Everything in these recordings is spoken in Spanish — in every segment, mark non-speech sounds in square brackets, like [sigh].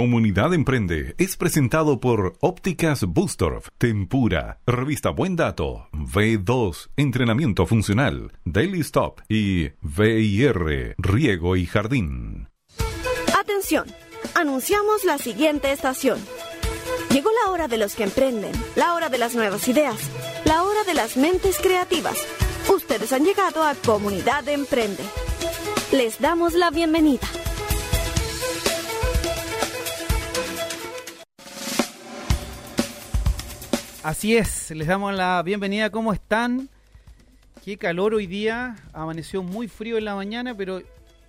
Comunidad Emprende es presentado por Ópticas Bustorf, Tempura, Revista Buen Dato, V2, Entrenamiento Funcional, Daily Stop y VIR, Riego y Jardín. Atención, anunciamos la siguiente estación. Llegó la hora de los que emprenden, la hora de las nuevas ideas, la hora de las mentes creativas. Ustedes han llegado a Comunidad Emprende. Les damos la bienvenida. Así es, les damos la bienvenida. ¿Cómo están? Qué calor hoy día. Amaneció muy frío en la mañana, pero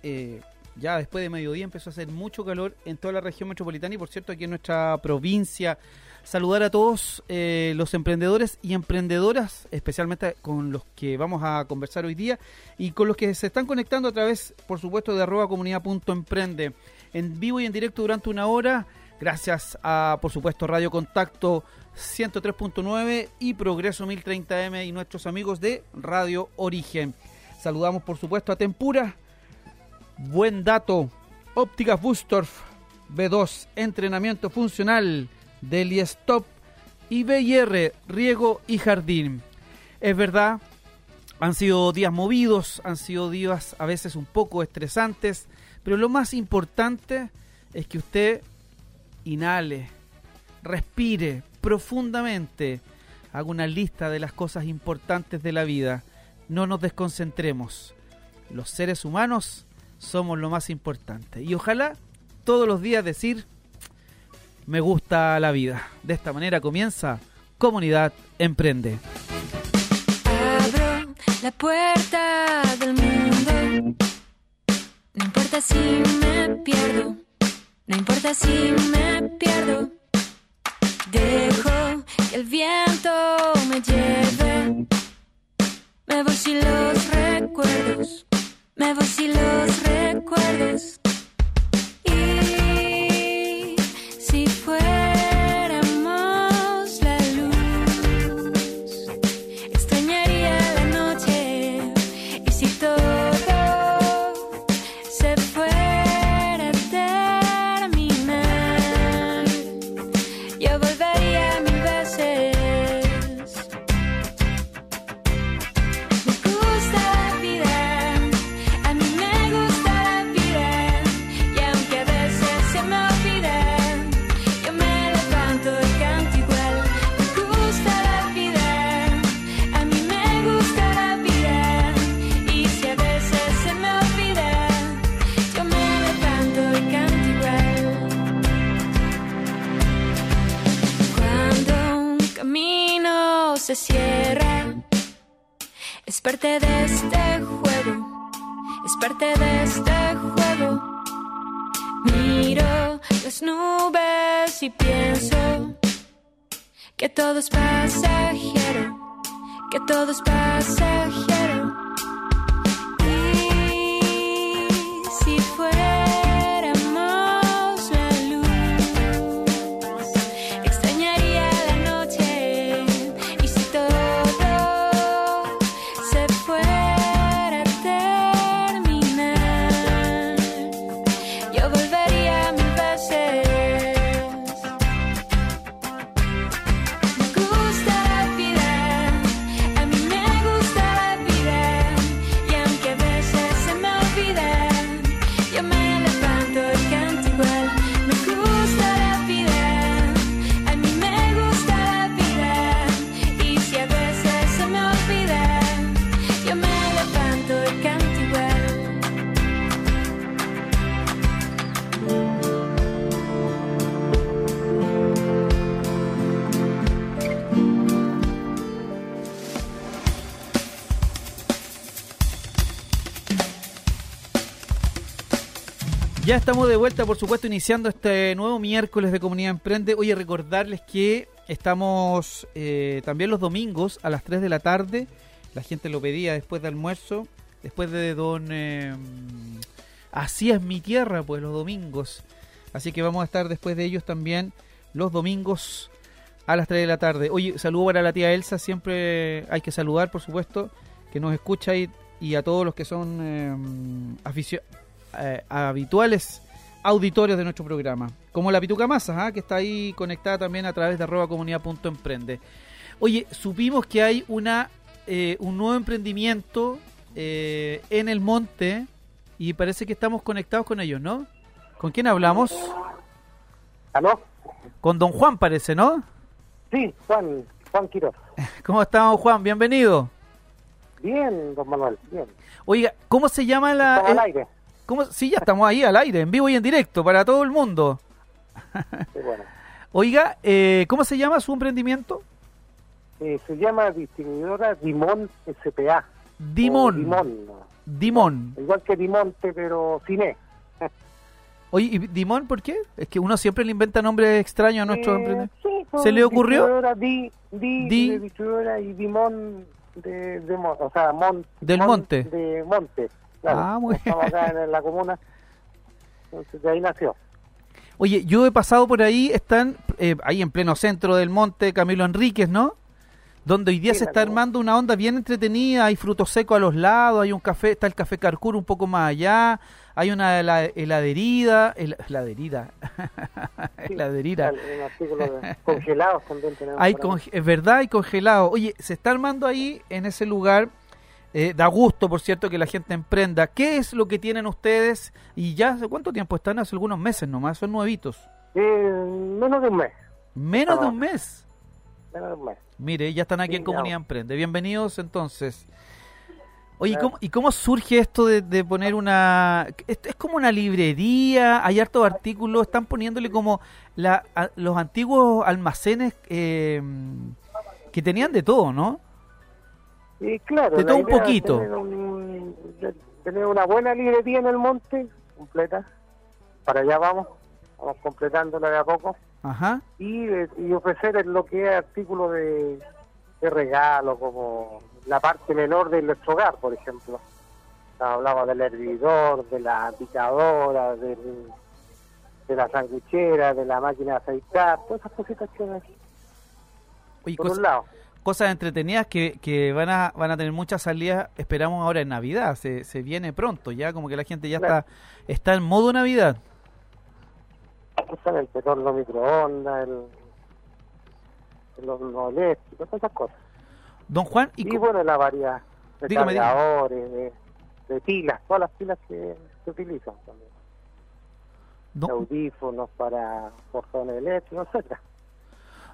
eh, ya después de mediodía empezó a hacer mucho calor en toda la región metropolitana y por cierto aquí en nuestra provincia. Saludar a todos eh, los emprendedores y emprendedoras, especialmente con los que vamos a conversar hoy día y con los que se están conectando a través, por supuesto, de arroba comunidad.emprende en vivo y en directo durante una hora. Gracias a, por supuesto, Radio Contacto 103.9 y Progreso 1030M y nuestros amigos de Radio Origen. Saludamos por supuesto a Tempura, Buen Dato, Ópticas Bustorf, B2, Entrenamiento Funcional, Stop y BIR, Riego y Jardín. Es verdad, han sido días movidos, han sido días a veces un poco estresantes, pero lo más importante es que usted inhale, respire, profundamente. Hago una lista de las cosas importantes de la vida. No nos desconcentremos. Los seres humanos somos lo más importante. Y ojalá todos los días decir, me gusta la vida. De esta manera comienza Comunidad Emprende. Abro la puerta del mundo. No importa si me pierdo. No importa si me pierdo. Dejo que el viento me lleve. Me voy sin los recuerdos. Me voy sin los recuerdos. Parte de este juego, es parte de este juego. Miro las nubes y pienso que todo es pasajero, que todo es pasajero. Ya estamos de vuelta, por supuesto, iniciando este nuevo miércoles de Comunidad Emprende. Oye, recordarles que estamos eh, también los domingos a las 3 de la tarde. La gente lo pedía después de almuerzo, después de don... Eh, así es mi tierra, pues los domingos. Así que vamos a estar después de ellos también los domingos a las 3 de la tarde. Oye, saludo para la tía Elsa, siempre hay que saludar, por supuesto, que nos escucha y, a todos los que son eh, aficionados eh, habituales auditorios de nuestro programa, como la Pituca Masa, ¿ah? que está ahí conectada también a través de arroba comunidad.emprende. Oye, supimos que hay una eh, un nuevo emprendimiento eh, en el monte y parece que estamos conectados con ellos, ¿no? ¿Con quién hablamos? ¿Aló? Con don Juan parece, ¿no? Sí, Juan, Juan Quiroz. [laughs] ¿Cómo estamos, Juan? Bienvenido. Bien, don Manuel, bien. Oiga, ¿cómo se llama la... Estamos al aire. ¿Cómo- Sí, ya estamos ahí al aire, en vivo y en directo, para todo el mundo. Sí, bueno. [laughs] Oiga, eh, ¿cómo se llama su emprendimiento? Eh, se llama distribuidora Dimón SPA. Dimón. Dimón. Igual que Dimonte, pero sin E. [laughs] Oye, ¿y Dimón por qué? Es que uno siempre le inventa nombres extraños a nuestros Eh, emprendedores. sí, ¿Se le ocurrió? Distribuidora Di, Di, Di. de distribuidora y Dimón de, de o sea, Mon- Del Mon- monte. De Monte. Claro, Ah, muy Estamos acá en la comuna. Entonces, de ahí nació. Oye, yo he pasado por ahí, están eh, ahí en pleno centro del monte Camilo Enríquez, ¿no? Donde hoy día Sí, se está armando una onda bien entretenida, hay frutos secos a los lados, hay un café, está el café Carcur un poco más allá, hay una hela- heladerida, hel- heladerida, [laughs] Sí, heladerida. De congelados también tenemos. Hay conge- es verdad, hay congelado. Oye, se está armando ahí en ese lugar. Eh, da gusto, por cierto, que la gente emprenda. ¿Qué es lo que tienen ustedes? Y ya hace cuánto tiempo están, hace algunos meses nomás, son nuevitos. Eh, menos de un mes. Menos de un mes. Menos de un mes. Mire, ya están aquí Sí, en Comunidad ya. Emprende. Bienvenidos entonces. Oye, ¿y Claro. cómo, ¿y cómo surge esto de, de poner una... Es, es como una librería, hay hartos artículos, están poniéndole como la, a- los antiguos almacenes eh, que tenían de todo, ¿no? Y claro, De todo un poquito. Tener, un- de- tener una buena librería en el monte, completa. Para allá vamos, vamos completándola de a poco. Ajá. Y, eh, y ofrecer lo que es artículos de, de regalo, como la parte menor de nuestro hogar, por ejemplo. Hablamos del hervidor, de la picadora, del- de la sanguchera, de la máquina de aceitar, todas esas cositas que hay, Oye, por un lado. Cosas entretenidas que, que van a van a tener muchas salidas, esperamos ahora en Navidad, se, se viene pronto, ya como que la gente ya Claro. está está en modo Navidad. Están el petróleo microondas, el, el horno eléctrico, todas esas cosas. Don Juan, y Y, bueno, la variedad de Dígame, dígame. cargadores, de, de pilas, todas las pilas que se utilizan también. don, Audífonos para portones eléctricos, etcétera.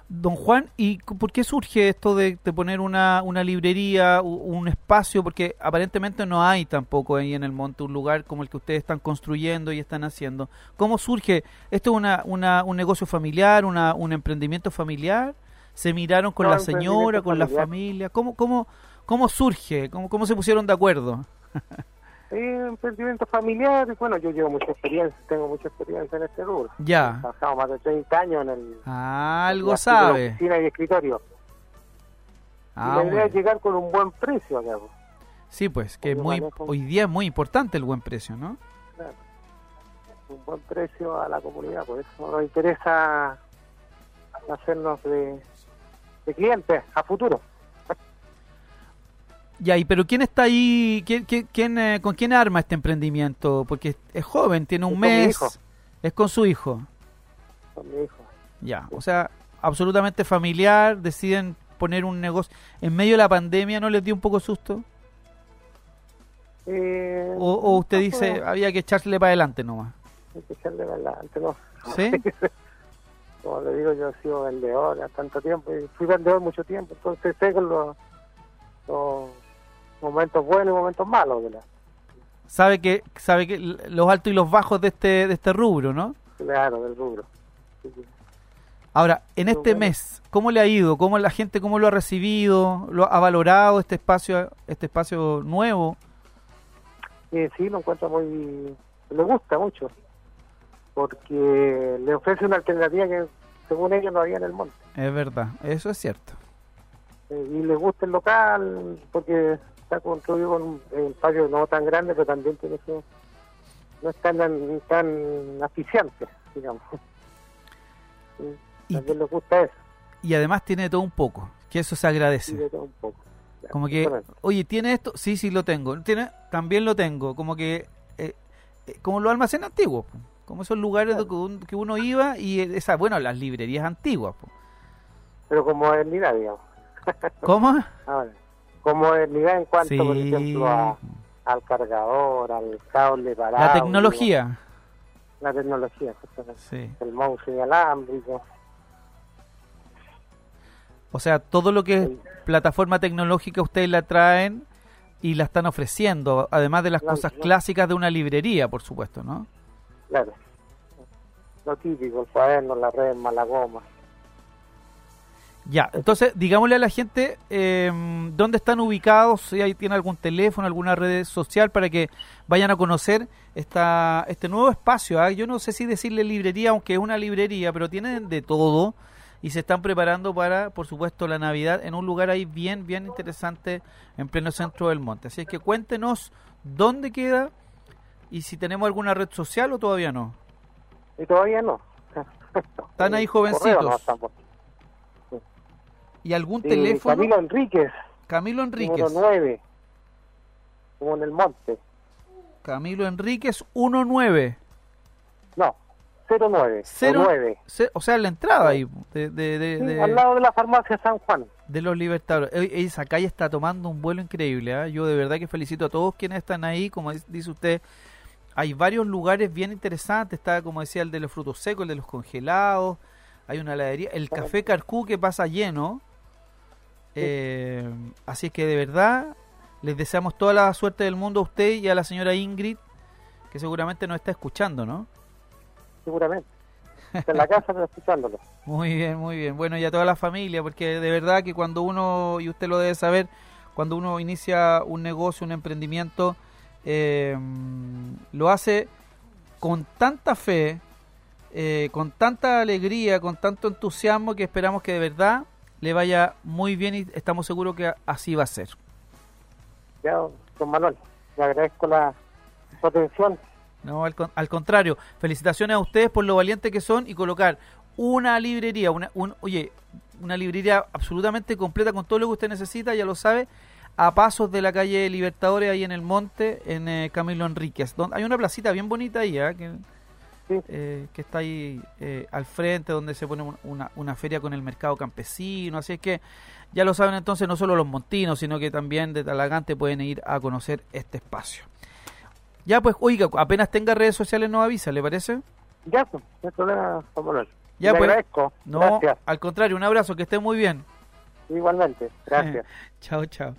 Don Juan, ¿y por qué surge esto de, de poner una, una librería, un espacio? Porque aparentemente no hay tampoco ahí en el monte un lugar como el que ustedes están construyendo y están haciendo. ¿Cómo surge? ¿Esto es una, una, un negocio familiar, una, un emprendimiento familiar? ¿Se miraron con No, la señora, con la familia? ¿Cómo, cómo, cómo surge? ¿Cómo, ¿Cómo se pusieron de acuerdo? [laughs] Eh, emprendimiento familiar, bueno, yo llevo mucha experiencia, tengo mucha experiencia en este rubro. Ya. He trabajado más de 30 años en el Ah, en algo la sabe. oficina y escritorio. Ah, y la idea bueno. es llegar con un buen precio acá. pues. Sí, pues, que muy, manejo- hoy día es muy importante el buen precio, ¿no? Claro. Un buen precio a la comunidad, por eso nos interesa hacernos de, de clientes a futuro. Ya, y pero ¿quién está ahí? ¿Quién, quién, quién, eh, ¿Con quién arma este emprendimiento? Porque es joven, tiene un Es con mi mes. hijo. Es con su hijo. Con mi hijo. Ya, o sea, absolutamente familiar. Deciden poner un negocio. En medio de la pandemia, ¿no les dio un poco susto? Eh, O, o usted no, dice, pues, había que echarle para adelante nomás. hay que echarle para adelante, ¿no? ¿Sí? [laughs] Como le digo, yo he sido vendedor hace tanto tiempo y fui vendedor mucho tiempo, entonces sé con los, los momentos buenos y momentos malos la, Sabe que sabe que los altos y los bajos de este de este rubro, ¿no? claro, del rubro. Sí, sí. Ahora, en este bueno. mes, ¿cómo le ha ido? ¿Cómo la gente cómo lo ha recibido? ¿Lo ha valorado este espacio este espacio nuevo? Eh, sí, lo encuentra muy... le gusta mucho, porque le ofrece una alternativa que según ellos no había en el monte. Es verdad, eso es cierto. Eh, y le gusta el local, porque está construido con un espacio no tan grande, pero también tiene que... no es tan, tan asfixiante, digamos. [laughs] Y- También les gusta eso, Y además tiene todo un poco, que eso se agradece. de todo un poco. Ya, Como que, oye, ¿tiene esto? Sí, sí lo tengo. ¿Tiene? También lo tengo. Como que, eh, eh, como los almacenes antiguos. como esos lugares do- que un- que uno iba y esa, bueno, las librerías antiguas. po. Pero con modernidad, digamos. [laughs] ¿Cómo? Ahora, con modernidad en cuanto, por ejemplo, a- al cargador, al cable para La tecnología. La tecnología. Sí. el mouse inalámbrico. O sea, todo lo que es Sí. plataforma tecnológica ustedes la traen y la están ofreciendo, además de las Claro, cosas clásicas de una librería, por supuesto, ¿no? Claro. Lo típico, el cuaderno, la red, la goma. Ya, entonces digámosle a la gente eh, dónde están ubicados, si ahí tiene algún teléfono, alguna red social para que vayan a conocer esta, este nuevo espacio. ¿ah? Yo no sé si decirle librería, aunque es una librería, pero tienen de todo y se están preparando para, por supuesto, la Navidad en un lugar ahí bien, bien interesante en pleno centro del monte. Así es que cuéntenos dónde queda y si tenemos alguna red social o todavía no. Y todavía no. [laughs] Están ahí jovencitos. ¿Y algún teléfono? Camilo Enríquez, Camilo Enríquez. número 9. Como en el monte. Camilo Enríquez 19. No, 09. Cero- 9. Se- o sea, la entrada ahí de, de, de- Sí, de- al lado de la farmacia San Juan. de los Libertadores. Esa calle está tomando un vuelo increíble. ¿ah? Yo de verdad que felicito a todos quienes están ahí. Como dice usted, hay varios lugares bien interesantes. Está, como decía, el de los frutos secos, el de los congelados. Hay una heladería. El café Carcú que pasa lleno. Eh, así es que de verdad les deseamos toda la suerte del mundo a usted y a la señora Ingrid, que seguramente nos está escuchando, ¿no? Seguramente. Está en la casa pero escuchándolo. [laughs] Muy bien, muy bien. Bueno, y a toda la familia, porque de verdad que cuando uno, y usted lo debe saber, cuando uno inicia un negocio, un emprendimiento, eh, lo hace con tanta fe, eh, con tanta alegría, con tanto entusiasmo que esperamos que de verdad le vaya muy bien y estamos seguros que así va a ser. Ya, don Manuel, le agradezco la su atención. No, al, al contrario, felicitaciones a ustedes por lo valientes que son y colocar una librería, una, un, oye, una librería absolutamente completa con todo lo que usted necesita, ya lo sabe, a pasos de la calle Libertadores, ahí en el monte, en eh, Camilo Enríquez. Donde, hay una placita bien bonita ahí, ¿ah? que, Sí. eh, que está ahí eh, al frente, donde se pone un- una, una feria con el mercado campesino. Así es que ya lo saben entonces, no solo los montinos, sino que también de Talagante pueden ir a conocer este espacio. Ya, pues, oiga, apenas tenga redes sociales nos avisa, ¿le parece? Ya, pues. Ya, le pues. agradezco. No, Gracias. al contrario, un abrazo, que esté muy bien. Igualmente. [laughs] Gracias. Chao, chao.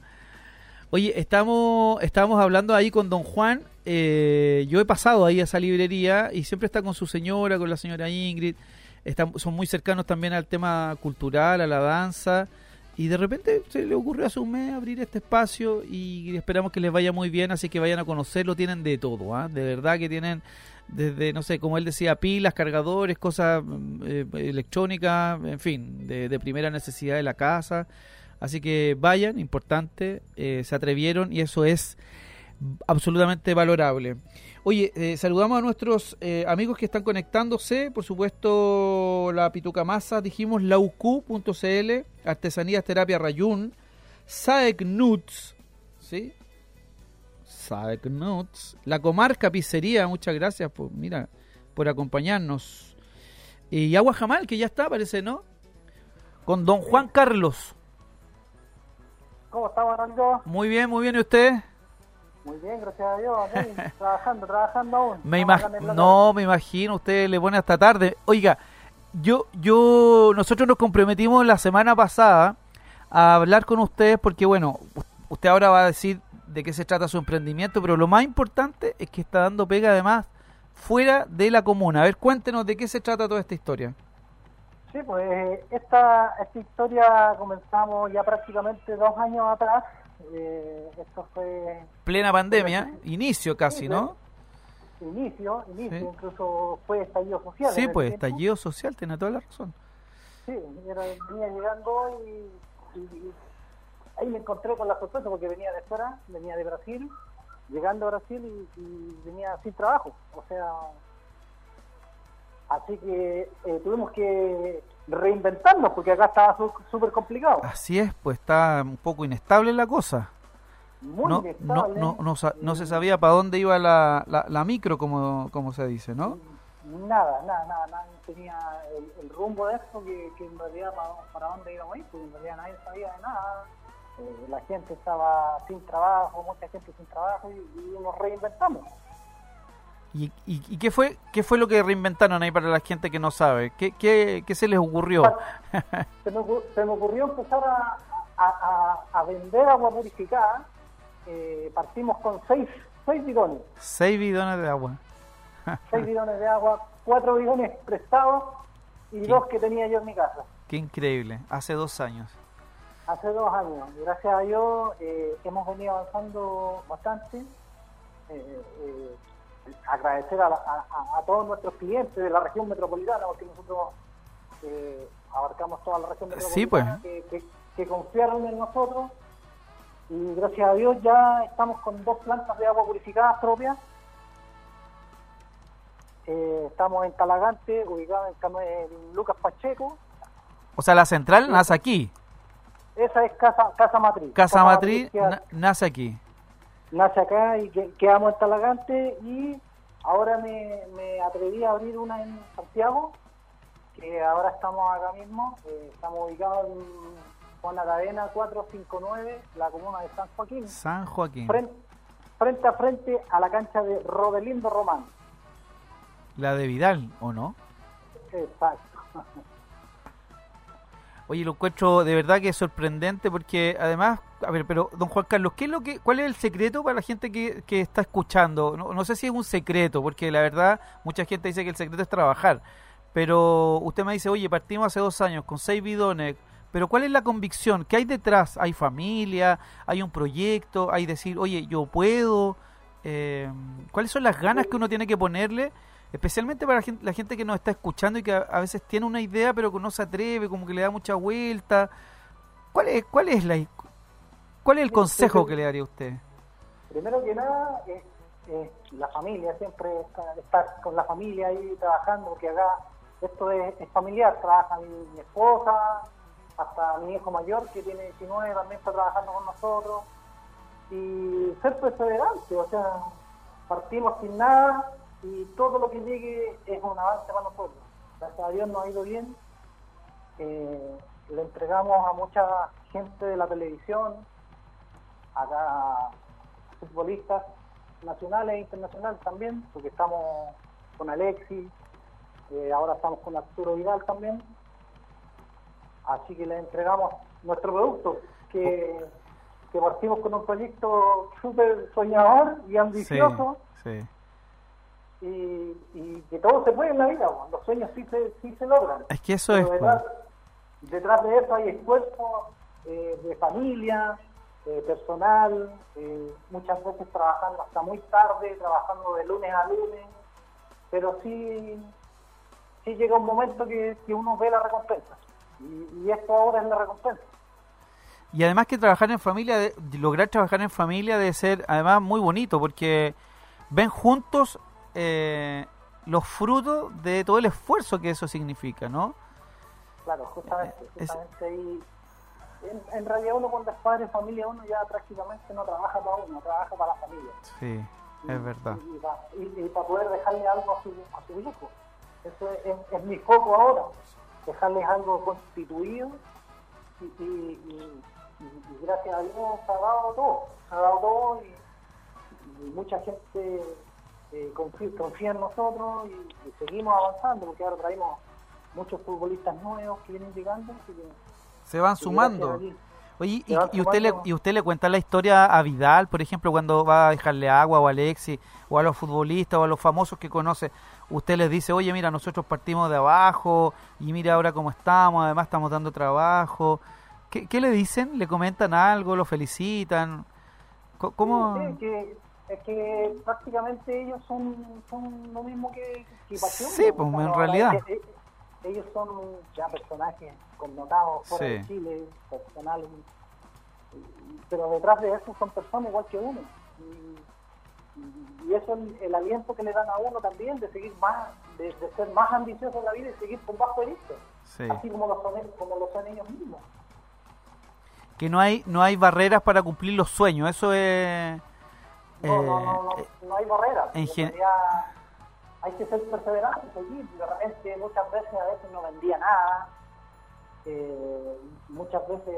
Oye, estamos, estábamos hablando ahí con don Juan. Eh, yo he pasado ahí a esa librería y siempre está con su señora, con la señora Ingrid. Están, son muy cercanos también al tema cultural, a la danza. Y de repente se le ocurrió a su mes abrir este espacio y esperamos que les vaya muy bien, así que vayan a conocerlo. Tienen de todo, ¿ah? de verdad que tienen desde, no sé, como él decía, pilas, cargadores, cosas mm, eh, electrónicas, en fin, de, de primera necesidad de la casa. Así que vayan, importante, eh, se atrevieron y eso es absolutamente valorable. Oye, eh, saludamos a nuestros eh, amigos que están conectándose, por supuesto la Pituca Masa, dijimos lauq.cl, Artesanías Terapia Rayún, Saek Nuts, ¿sí? Saek Nuts, La Comarca Pizzería, muchas gracias por, mira, por acompañarnos. Y Agua Jamal, que ya está, parece, ¿no? Con don Juan Carlos. ¿Cómo estamos, Rango? Muy bien, muy bien, ¿y usted? Muy bien, gracias a Dios. [laughs] trabajando, trabajando aún. Me no, me imagino, usted le pone hasta tarde. Oiga, yo, yo, nosotros nos comprometimos la semana pasada a hablar con ustedes porque, bueno, usted ahora va a decir de qué se trata su emprendimiento, pero lo más importante es que está dando pega además fuera de la comuna. A ver, cuéntenos de qué se trata toda esta historia. Sí, pues eh, esta, esta historia comenzamos ya prácticamente dos años atrás. Eh, esto fue Plena pandemia, inicio casi, ¿no? inicio, inicio, Sí. incluso fue estallido social. Sí, pues, tiempo. estallido social, tiene toda la razón. Sí, era, venía llegando y, y ahí me encontré con la sorpresa porque venía de fuera, venía de Brasil, llegando a Brasil y, y venía sin trabajo. O sea, así que eh, tuvimos que reinventarnos porque acá estaba su- súper complicado. Así es, pues está un poco inestable la cosa. Muy no, inestable. no, no, no se sabía para dónde iba la, la, la micro, como, como se dice, ¿no? nada, nada, nada, nadie tenía el, el rumbo de esto, que, que en realidad para, para dónde íbamos a ir, porque en realidad nadie sabía de nada. Eh, la gente estaba sin trabajo, mucha gente sin trabajo y, y nos reinventamos. ¿Y, y, y qué fue qué fue lo que reinventaron ahí para la gente que no sabe? ¿Qué, qué, qué se les ocurrió? se, me, se me ocurrió empezar a, a, a- vender agua purificada. Eh, partimos con seis, seis bidones, Seis bidones de agua. seis bidones de agua, cuatro bidones prestados y dos que tenía yo en mi casa. Qué increíble. Hace dos años. Hace dos años. Gracias a Dios eh, hemos venido avanzando bastante. Eh, eh, agradecer a, la- a- a- todos nuestros clientes de la región metropolitana, porque nosotros eh, abarcamos toda la región Sí, pues. metropolitana, que, que- que confiaron en nosotros. Y gracias a Dios ya estamos con dos plantas de agua purificada propias. Eh, estamos en Talagante, ubicado en, en Lucas Pacheco. O sea, la central nace aquí. Esa es Casa, casa Matriz. Casa Matriz nace aquí. Nace acá y que, quedamos en Talagante y ahora me, me atreví a abrir una en Santiago, que ahora estamos acá mismo, eh, estamos ubicados en Juan Aravena 459, la comuna de San Joaquín, San Joaquín. frente, frente a frente a la cancha de Rodelindo Román. La de Vidal, ¿o no? Exacto. [laughs] Oye, lo encuentro de verdad que es sorprendente porque además, a ver, pero don Juan Carlos, ¿qué es lo que, ¿cuál es el secreto para la gente que, que está escuchando? No, no sé si es un secreto, porque la verdad mucha gente dice que el secreto es trabajar, pero usted me dice, oye, partimos hace dos años con seis bidones, pero ¿cuál es la convicción? ¿Qué hay detrás? ¿Hay familia? ¿Hay un proyecto? ¿Hay decir, oye, yo puedo? Eh, ¿Cuáles son las ganas que uno tiene que ponerle? Especialmente para la gente, la gente que nos está escuchando y que a, veces tiene una idea pero que no se atreve, como que le da mucha vuelta. ¿Cuál es, cuál es, la, cuál es el consejo que le daría a usted? Primero que nada, es, es la familia, siempre estar, estar con la familia ahí trabajando, porque acá esto es, es familiar, trabaja mi, mi esposa, hasta mi hijo mayor que tiene 19 también está trabajando con nosotros, y ser perseverante, o sea, partimos sin nada y todo lo que llegue es un avance para nosotros. Gracias a Dios nos ha ido bien, Eh, le entregamos a mucha gente de la televisión, acá futbolistas nacionales e internacionales también, porque estamos con Alexis, eh, ahora estamos con Arturo Vidal también. Así que le entregamos nuestro producto, que, que partimos con un proyecto súper soñador y ambicioso, sí. Y, y que todo se puede en la vida, los sueños sí se, sí se logran. Es que eso es... Detrás, detrás de eso hay esfuerzo eh, de familia, eh, personal, eh, muchas veces trabajando hasta muy tarde, trabajando de lunes a lunes, pero sí, sí llega un momento que, que uno ve la recompensa. Y, y esto ahora es la recompensa. Y además que trabajar en familia, de- lograr trabajar en familia debe ser además muy bonito porque ven juntos eh, los frutos de todo el esfuerzo que eso significa, ¿no? Claro, justamente, Es- justamente ahí. En, en realidad uno cuando es padre de familia, uno ya prácticamente no trabaja para uno, trabaja para la familia. Sí, es verdad. Y, para, para poder dejarle algo a su, a su hijo. Eso es, es- es mi foco ahora, dejarles algo constituido y, gracias a Dios se ha dado todo, se ha dado todo y mucha gente eh, confía, confía en nosotros y, y seguimos avanzando porque ahora traemos muchos futbolistas nuevos que vienen llegando. así que- Se van sumando. Oye, y, usted le, y usted le cuenta la historia a Vidal, por ejemplo, cuando va a dejarle agua o a Alexis o a los futbolistas o a los famosos que conoce, usted les dice, oye, mira, nosotros partimos de abajo y mira ahora cómo estamos, además estamos dando trabajo. ¿Qué, qué le dicen? ¿Le comentan algo? ¿Lo felicitan? ¿Cómo? Sí, que, es que prácticamente ellos son, son lo mismo que, que Pasión, Sí, pues, en realidad. es que, eh, ellos son ya personajes connotados fuera Sí. de Chile, personales, pero detrás de eso son personas igual que uno. Y, eso es el aliento que le dan a uno también de seguir más, de, de ser más ambicioso en la vida y seguir con más proyectos, Sí. así como lo, son, como lo son ellos mismos. Que no hay, no hay barreras para cumplir los sueños, eso es... No, no, eh, no, no, no hay barreras. en En gen- realidad, hay que ser perseverante, seguir. De repente, muchas veces, a veces no vendía nada. Eh, muchas veces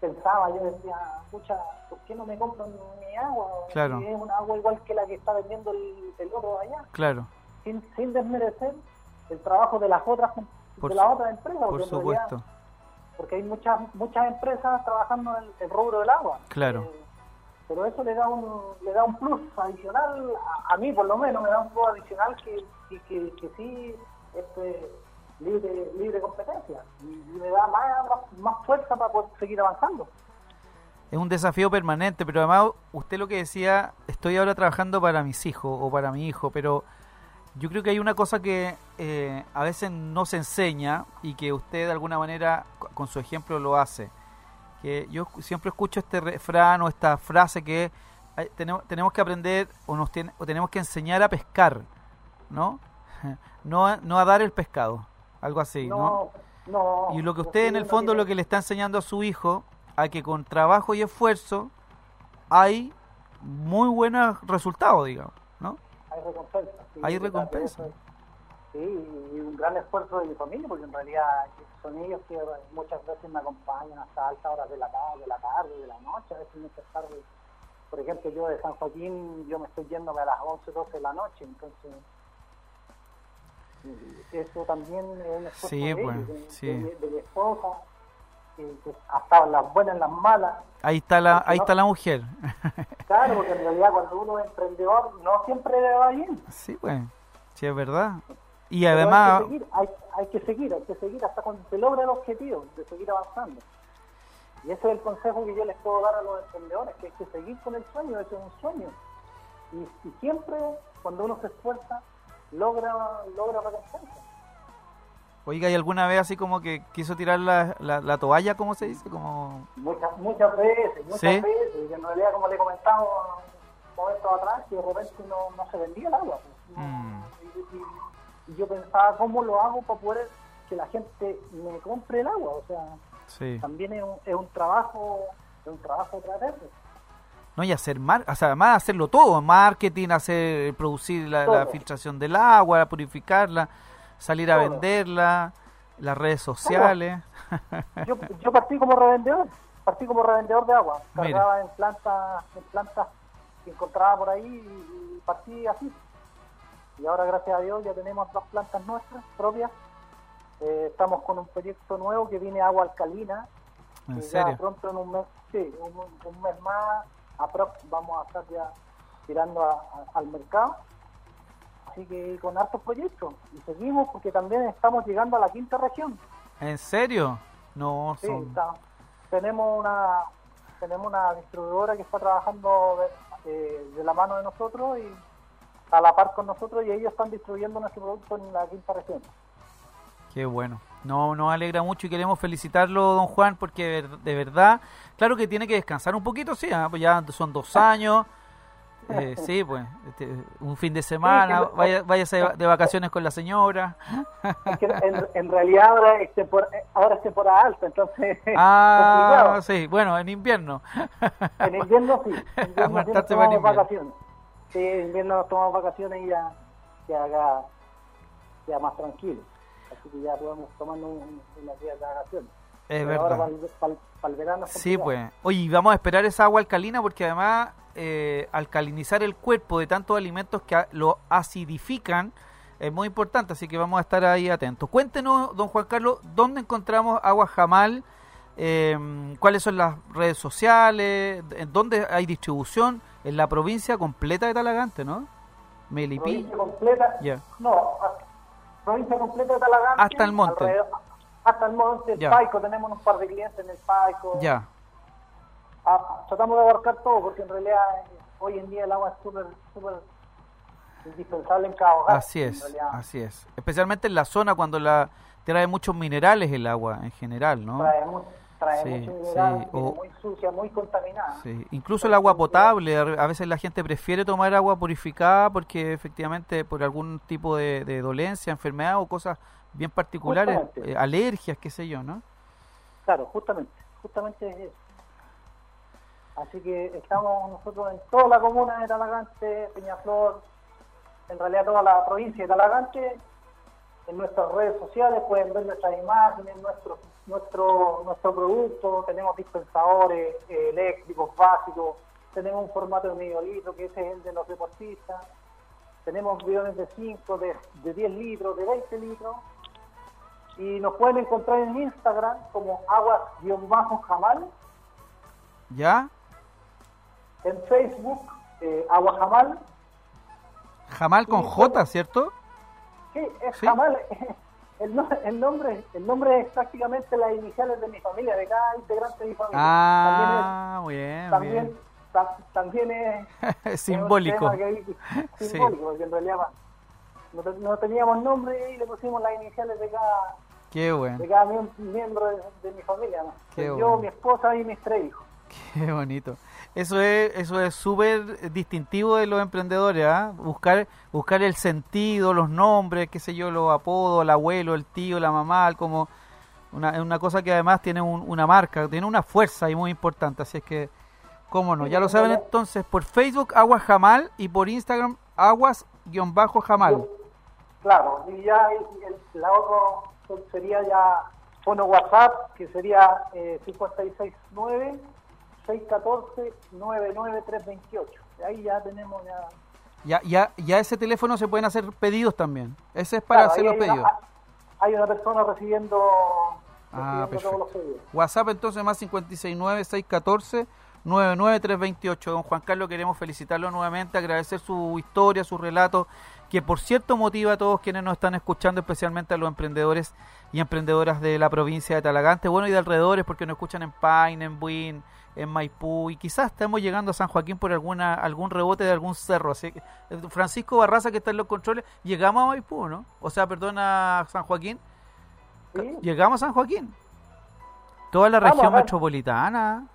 pensaba, yo decía, escucha, ¿por qué no me compran mi agua? Claro. Si es una agua igual que la que está vendiendo el, el otro allá. Claro, Sin, sin desmerecer el trabajo de las otras Por de las otras empresas. por porque realidad- supuesto. porque hay muchas muchas empresas trabajando en el, el rubro del agua. Claro. Eh, pero eso le da un le da un plus adicional, a, a mí por lo menos me da un plus adicional que, que, que, sí este, libre libre competencia y, me da más, más, fuerza para poder seguir avanzando. Es un desafío permanente, pero además usted lo que decía, estoy ahora trabajando para mis hijos o para mi hijo, pero yo creo que hay una cosa que eh, a veces no se enseña y que usted de alguna manera co- con su ejemplo lo hace. Que yo siempre escucho este refrán o esta frase que hay- tenemos, tenemos que aprender o, nos tiene- o tenemos que enseñar a pescar, ¿no? [laughs] No a, no a dar el pescado, algo así, ¿no? no, no, Y lo que usted en el fondo lo que le está enseñando a su hijo, a que con trabajo y esfuerzo hay muy buenos resultados, digamos, ¿no? hay recompensa. sí, Hay recompensa. Sí, y un gran esfuerzo de mi familia, porque en realidad son ellos que muchas veces me acompañan hasta altas horas de la tarde, de la tarde, de la noche, a veces muchas tardes. Por ejemplo, yo de San Joaquín, yo me estoy yéndome a las 11, 12 de la noche, entonces eh, eso también es un esfuerzo Sí, de, ellos, pues, de, sí. de- de mi esposa, que, que hasta las buenas, en las malas, Ahí está la, ahí no- está la mujer. [laughs] claro, porque en realidad cuando uno es emprendedor no siempre le va bien. sí, pues, sí es verdad. Y además, hay que, seguir, hay, hay que seguir, hay que seguir hasta cuando se logra el objetivo de seguir avanzando. Y ese es el consejo que yo les puedo dar a los emprendedores, que hay que seguir con el sueño, ese es un sueño. Y, y siempre, cuando uno se esfuerza, logra, logra recompensa. oiga, ¿y alguna vez así como que quiso tirar la, la, la toalla, como se dice? Como... Muchas, muchas veces, muchas ¿Sí? veces, y en realidad, como le comentaba un momento atrás, que de repente no, no se vendía el agua. pues, Mm. y, y- y yo pensaba, ¿cómo lo hago para poder que la gente me compre el agua? O sea, Sí. también es un, es un trabajo es un trabajo de eso. No, y hacer mar o sea, además hacerlo todo, marketing, hacer, producir la, filtración del agua, purificarla, salir a Todo. venderla, las redes sociales. yo, yo partí como revendedor partí como revendedor de agua cargaba en plantas en plantas que encontraba por ahí y partí así y ahora gracias a Dios ya tenemos dos plantas nuestras propias Eh, estamos con un proyecto nuevo que viene agua alcalina ¿En serio? ya pronto en un mes sí un, un mes más vamos a estar ya tirando a- a- al mercado así que con hartos proyectos y seguimos porque también estamos llegando a la quinta región ¿En serio? No, Sí, son... está. tenemos una tenemos una distribuidora que está trabajando de, eh, de la mano de nosotros y a la par con nosotros y ellos están distribuyendo nuestro producto en la quinta región. Qué bueno. No, nos alegra mucho y queremos felicitarlo, don Juan, porque de ver- de verdad, claro que tiene que descansar un poquito, sí, ah, pues ya son dos años, eh, [laughs] sí, pues, este, un fin de semana, Sí, que- vaya, váyase de, vacaciones con la señora. Es que en, en realidad ahora es, tempor- ahora es temporada alta, entonces [laughs] Ah, complicado. sí, bueno, en invierno. En invierno sí, en [laughs] sí invierno. vacaciones. Sí, en invierno nos tomamos vacaciones y ya, ya, ya, ya más tranquilo. Así que ya podemos tomarnos un- unos días de vacaciones. Es Pero ahora verdad. para el, para el- para el verano Sí, pues. Oye, y vamos a esperar esa agua alcalina porque además eh, alcalinizar el cuerpo de tantos alimentos que a- lo acidifican es muy importante, así que vamos a estar ahí atentos. Cuéntenos, don Juan Carlos, ¿dónde encontramos agua jamal? Eh, ¿Cuáles son las redes sociales? ¿En dónde hay distribución? En la provincia completa de Talagante, ¿no? Melipilla. provincia completa, Ya. no, provincia completa de Talagante. Hasta el monte. alrededor- hasta el monte, el. Paico, tenemos un par de clientes en el Paico. Ya, Ah, tratamos de abarcar todo porque en realidad eh, hoy en día el agua es súper, súper indispensable en cada hogar. así es, así es. Especialmente en la zona cuando la trae muchos minerales el agua en general, ¿no? Trae, mu- trae Sí, o- muy sucia, muy contaminada. Sí, incluso el agua potable, a veces la gente prefiere tomar agua purificada porque efectivamente por algún tipo de, de dolencia, enfermedad o cosas bien particulares, eh, alergias, qué sé yo, ¿no? Claro, justamente, justamente es eso. Así que estamos nosotros en toda la comuna de Talagante, Peñaflor, en realidad toda la provincia de Talagante. En nuestras redes sociales pueden ver nuestras imágenes, nuestro, nuestro, nuestro producto. Tenemos dispensadores eh, eléctricos básicos. Tenemos un formato de medio litro, que ese es el de los deportistas. Tenemos bidones de 5, de, de 10 litros, de 20 litros. Y nos pueden encontrar en Instagram como aguas-jamal. ¿Ya? En Facebook, eh, Agua Jamal. Jamal con J, ¿cierto? Sí, es Sí. Jamal. [laughs] El, no- el nombre el nombre es prácticamente las iniciales de mi familia, de cada integrante de mi familia. Ah, bien, también, bien. también, ta- también es, [laughs] Simbólico. que [laughs] Sí. porque en realidad no, no teníamos nombre y le pusimos las iniciales de cada, Qué bueno, de cada miem- miembro de, de mi familia. ¿no? Qué Yo, bueno. mi esposa y mis tres hijos. qué bonito. Eso es eso es súper distintivo de los emprendedores, ¿ah? Buscar buscar el sentido, los nombres, qué sé yo, los apodos, el abuelo, el tío, la mamá, como una, una cosa que además tiene un- una marca, tiene una fuerza y muy importante, así es que cómo no, ya lo saben entonces por Facebook Aguas Jamal y por Instagram Aguas-Jamal. Claro, y ya y el- la sería ya fono WhatsApp, que sería eh, 569 614 99328. Ahí ya tenemos ya... Ya, ya, ya ese teléfono se pueden hacer pedidos también. Ese es para Claro, hacer los hay una- pedidos. hay una persona recibiendo, Ah, recibiendo todos los pedidos. WhatsApp entonces más 569 614 99328. Don Juan Carlos, queremos felicitarlo nuevamente, agradecer su historia, su relato, que por cierto motiva a todos quienes nos están escuchando, especialmente a los emprendedores y emprendedoras de la provincia de Talagante, bueno, y de alrededores, porque nos escuchan en Paine, en Buin, en Maipú, y quizás estamos llegando a San Joaquín por alguna algún rebote de algún cerro. Así que, eh, Francisco Barraza, que está en los controles, llegamos a Maipú, ¿no? O sea, perdón, a San Joaquín. Sí, Llegamos a San Joaquín. Toda la región metropolitana.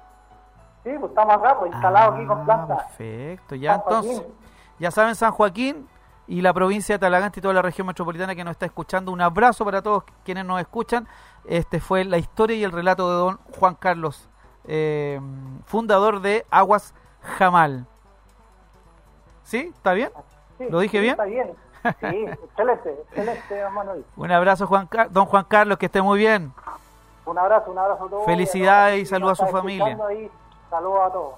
sí, pues estamos acá, pues, instalados aquí con Ah, planta. Perfecto, ya San Joaquín. entonces, ya saben San Joaquín y la provincia de Talagante y toda la región metropolitana que nos está escuchando. Un abrazo para todos quienes nos escuchan. Este fue la historia y el relato de don Juan Carlos, eh, fundador de Aguas Jamal. ¿Sí? ¿Está bien? Sí, ¿Lo dije sí, bien? Está bien. Sí, [laughs] excelente, excelente. Un abrazo, Juan Car- don Juan Carlos, que esté muy bien. Un abrazo, un abrazo a todos. Felicidades y saludos a su familia. Saludos a todos.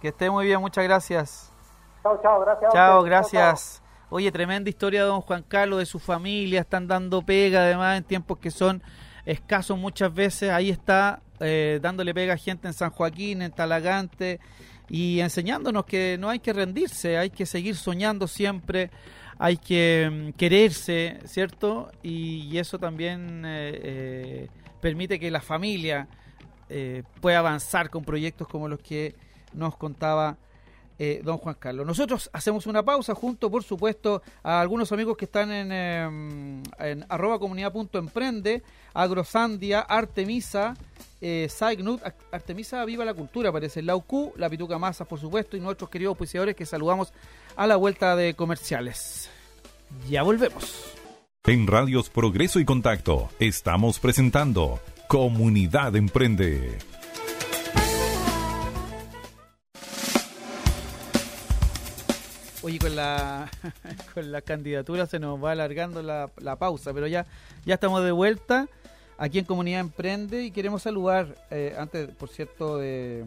Que esté muy bien, muchas gracias. Chao, chao, gracias. Chao, gracias. Oye, tremenda historia de don Juan Carlos, de su familia, están dando pega además en tiempos que son escasos muchas veces. Ahí está eh, dándole pega a gente en San Joaquín, en Talagante y enseñándonos que no hay que rendirse, hay que seguir soñando siempre, hay que mm, quererse, ¿cierto? Y, eso también eh, eh, permite que la familia pueda avanzar con proyectos como los que nos contaba eh, don Juan Carlos. Nosotros hacemos una pausa junto, por supuesto, a algunos amigos que están en, eh, en arroba comunidad.emprende, Agrosandia, Artemisa, eh, Artemisa Viva la Cultura, parece, la UQ, la Pituca Masa, por supuesto, y nuestros queridos auspiciadores que saludamos a la vuelta de comerciales. Ya volvemos. En Radios Progreso y Contacto estamos presentando Comunidad Emprende. Oye, con la, [laughs] con la candidatura se nos va alargando la, la pausa, pero ya, ya estamos de vuelta aquí en Comunidad Emprende y queremos saludar, eh, antes, por cierto, de,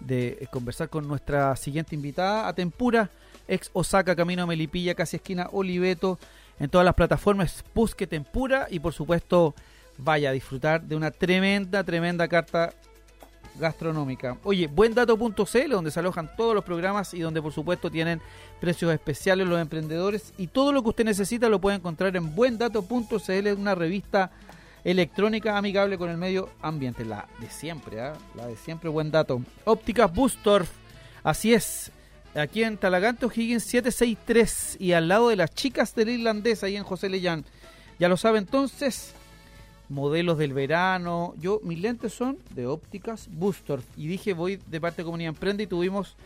de conversar con nuestra siguiente invitada, a Tempura, ex Osaka, Camino Melipilla, casi esquina Oliveto, en todas las plataformas, busque Tempura y por supuesto vaya a disfrutar de una tremenda, tremenda carta gastronómica. Oye, buendato.cl, donde se alojan todos los programas y donde por supuesto tienen precios especiales los emprendedores y todo lo que usted necesita lo puede encontrar en buendato.cl, una revista electrónica amigable con el medio ambiente, la de siempre, ¿ah? la de siempre, buen dato. Ópticas Bustorf, así es, aquí en Talagante O'Higgins 763 y al lado de las chicas de la irlandesa, ahí en José Lellán. Ya lo sabe entonces, modelos del verano. Yo, mis lentes son de ópticas Bustorf. Y dije, voy de parte de Comunidad Emprende y tuvimos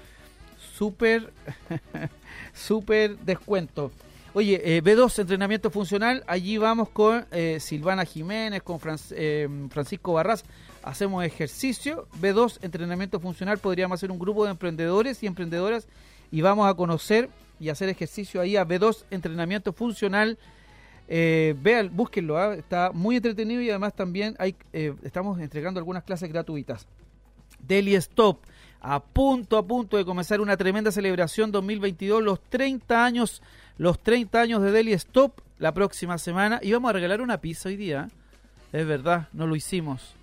súper, [laughs] súper descuento. Oye, eh, B2 Entrenamiento Funcional, allí vamos con eh, Silvana Jiménez, con eh, Francisco Barras, hacemos ejercicio. B2 Entrenamiento Funcional, podríamos hacer un grupo de emprendedores y emprendedoras y vamos a conocer y hacer ejercicio ahí a B2 Entrenamiento Funcional. Eh, vean, búsquenlo, ¿ah? está muy entretenido y además también hay, eh, estamos entregando algunas clases gratuitas. Daily Stop, a punto, a punto de comenzar una tremenda celebración 2022, los 30 años, los 30 años de Daily Stop la próxima semana. Y vamos a regalar una pizza hoy día. Es verdad, no lo hicimos.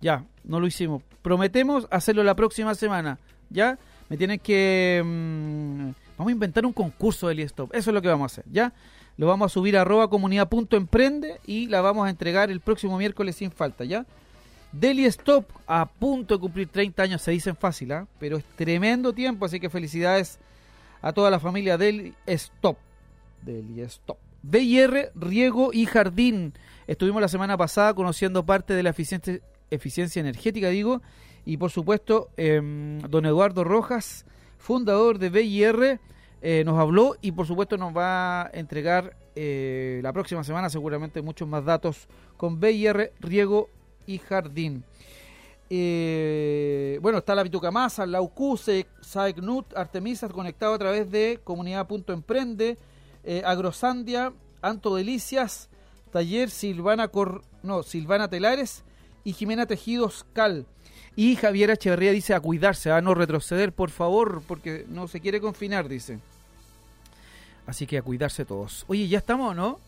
Ya, no lo hicimos. Prometemos hacerlo la próxima semana. ¿Ya? Me tienen que... mm, vamos a inventar un concurso de Stop. Eso es lo que vamos a hacer. ¿Ya? Lo vamos a subir a arroba comunidad.emprende y la vamos a entregar el próximo miércoles sin falta. ¿Ya? Daily Stop a punto de cumplir 30 años, se dicen fácil, ¿ah? pero es tremendo tiempo, así que felicidades a toda la familia Daily Stop. Daily Stop. BIR, Riego y Jardín. Estuvimos la semana pasada conociendo parte de la eficiencia, eficiencia energética, digo, y por supuesto, em, don Eduardo Rojas, fundador de BIR, eh, nos habló y por supuesto nos va a entregar eh, la próxima semana seguramente muchos más datos con BIR, Riego y Jardín. Eh, bueno, está la Vitucamasa, la UCUSE, SAECNUT, Artemisa, conectado a través de comunidad.emprende, Agrosandia, Anto Delicias, Taller Silvana Cor no, Silvana Telares y Jimena Tejidos Cal. Y Javier Echeverría dice a cuidarse, a no retroceder, por favor, porque no se quiere confinar, dice. Así que a cuidarse todos. Oye, ya estamos, ¿no?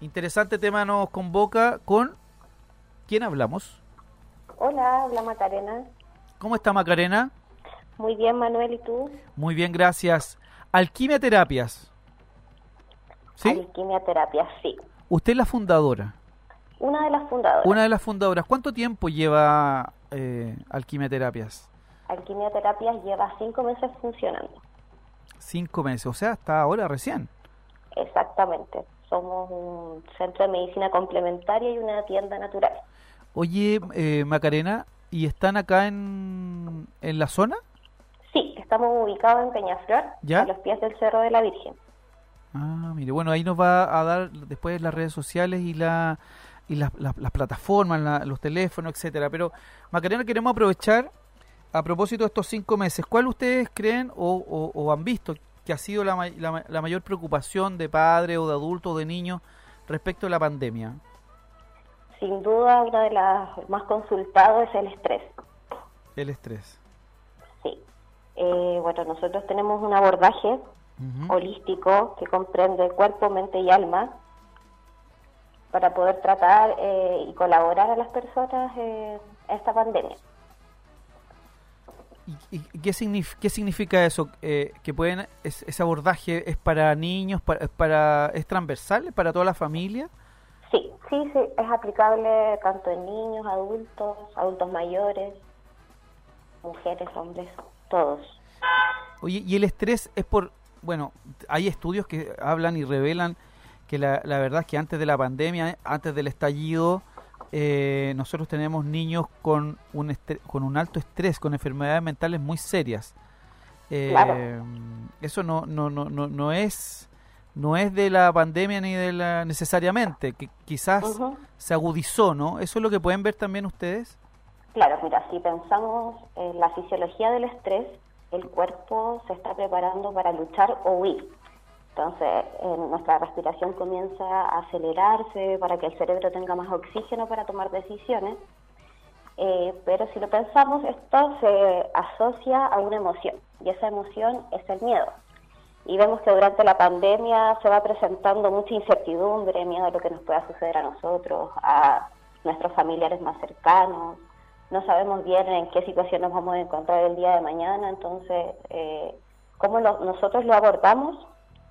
Interesante tema nos convoca con... ¿Quién hablamos? Hola, habla Macarena. ¿Cómo está Macarena? Muy bien, Manuel, ¿y tú? Muy bien, gracias. Alquimia Terapias. ¿Sí? Alquimia Terapia, sí. Usted es la fundadora. Una de las fundadoras. Una de las fundadoras. ¿Cuánto tiempo lleva eh, Alquimia Terapias? Alquimia Terapias lleva cinco meses funcionando. Cinco meses, o sea, hasta ahora recién. Exactamente. Somos un centro de medicina complementaria y una tienda natural. Oye, eh, Macarena, ¿y están acá en, en la zona? Sí, estamos ubicados en Peñaflor, ¿Ya? a los pies del Cerro de la Virgen. Ah, mire, bueno, ahí nos va a dar después las redes sociales y la y las, las- las plataformas, la- los teléfonos, etcétera. Pero, Macarena, queremos aprovechar, a propósito de estos cinco meses, ¿cuál ustedes creen o, o- o han visto que ha sido la, la la mayor preocupación de padres o de adultos o de niños respecto a la pandemia? Sin duda, una de las más consultadas es el estrés. El estrés. Sí. Eh, bueno, nosotros tenemos un abordaje holístico que comprende cuerpo, mente y alma para poder tratar eh, y colaborar a las personas en esta pandemia. ¿Y, y qué, signif- qué significa eso? Eh, que pueden es- ese abordaje es para niños, para, es para es transversal, ¿Es para toda la familia. Sí, sí, sí, es aplicable tanto en niños, adultos, adultos mayores, mujeres, hombres, todos. Oye, y el estrés es por, bueno, hay estudios que hablan y revelan que la, la verdad es que antes de la pandemia, antes del estallido, eh, nosotros tenemos niños con un, con un alto estrés, con enfermedades mentales muy serias. Eh, Claro. Eso no, no, no, no, no es no es de la pandemia ni de la necesariamente, que quizás se agudizó, ¿no? Eso es lo que pueden ver también ustedes. Claro, mira, si pensamos en la fisiología del estrés, el cuerpo se está preparando para luchar o huir. Entonces, nuestra respiración comienza a acelerarse para que el cerebro tenga más oxígeno para tomar decisiones. Eh, pero si lo pensamos, esto se asocia a una emoción y esa emoción es el miedo. Y vemos que durante la pandemia se va presentando mucha incertidumbre, miedo a lo que nos pueda suceder a nosotros, a nuestros familiares más cercanos. No sabemos bien en qué situación nos vamos a encontrar el día de mañana, entonces, eh, ¿cómo lo- nosotros lo abordamos?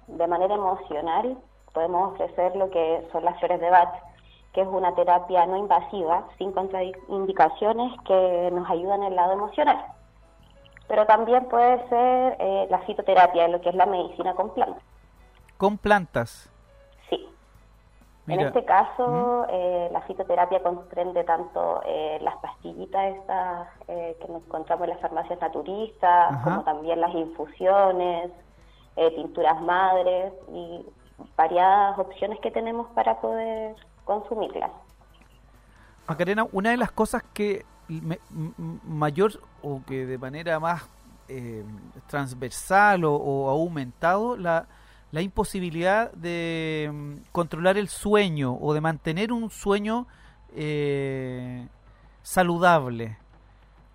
De manera emocional, podemos ofrecer lo que son las flores de Bach, que es una terapia no invasiva, sin contraindicaciones, que nos ayudan en el lado emocional. Pero también puede ser eh, la fitoterapia, lo que es la medicina con plantas. Con plantas. Sí. Mira, En este caso, eh, la fitoterapia comprende tanto eh, las pastillitas estas eh, que nos encontramos en las farmacias naturistas, Ajá. como también las infusiones, eh, tinturas madres y variadas opciones que tenemos para poder consumirlas. Macarena, una de las cosas que me- mayor o que de manera más eh, transversal o, o aumentado la, la imposibilidad de mm, controlar el sueño o de mantener un sueño eh, saludable.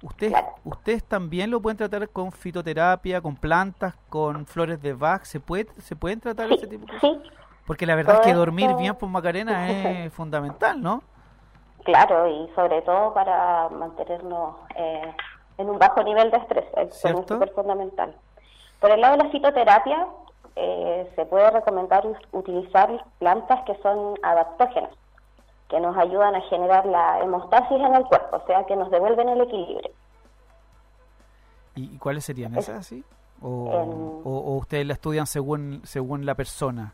¿Ustedes, ¿Ustedes también lo pueden tratar con fitoterapia, con plantas, con flores de Bach? ¿Se, puede, ¿se pueden tratar ese tipo de cosas? Sí, Porque la verdad es que dormir esto- bien por Macarena [laughs] es fundamental, ¿no? claro, y sobre todo para mantenernos eh, en un bajo nivel de estrés, es súper fundamental. Por el lado de la fitoterapia, eh, se puede recomendar utilizar plantas que son adaptógenas, que nos ayudan a generar la hemostasis en el cuerpo, o sea, que nos devuelven el equilibrio. ¿Y, cuáles serían esas, sí? ¿O, o- o ustedes la estudian según, según la persona?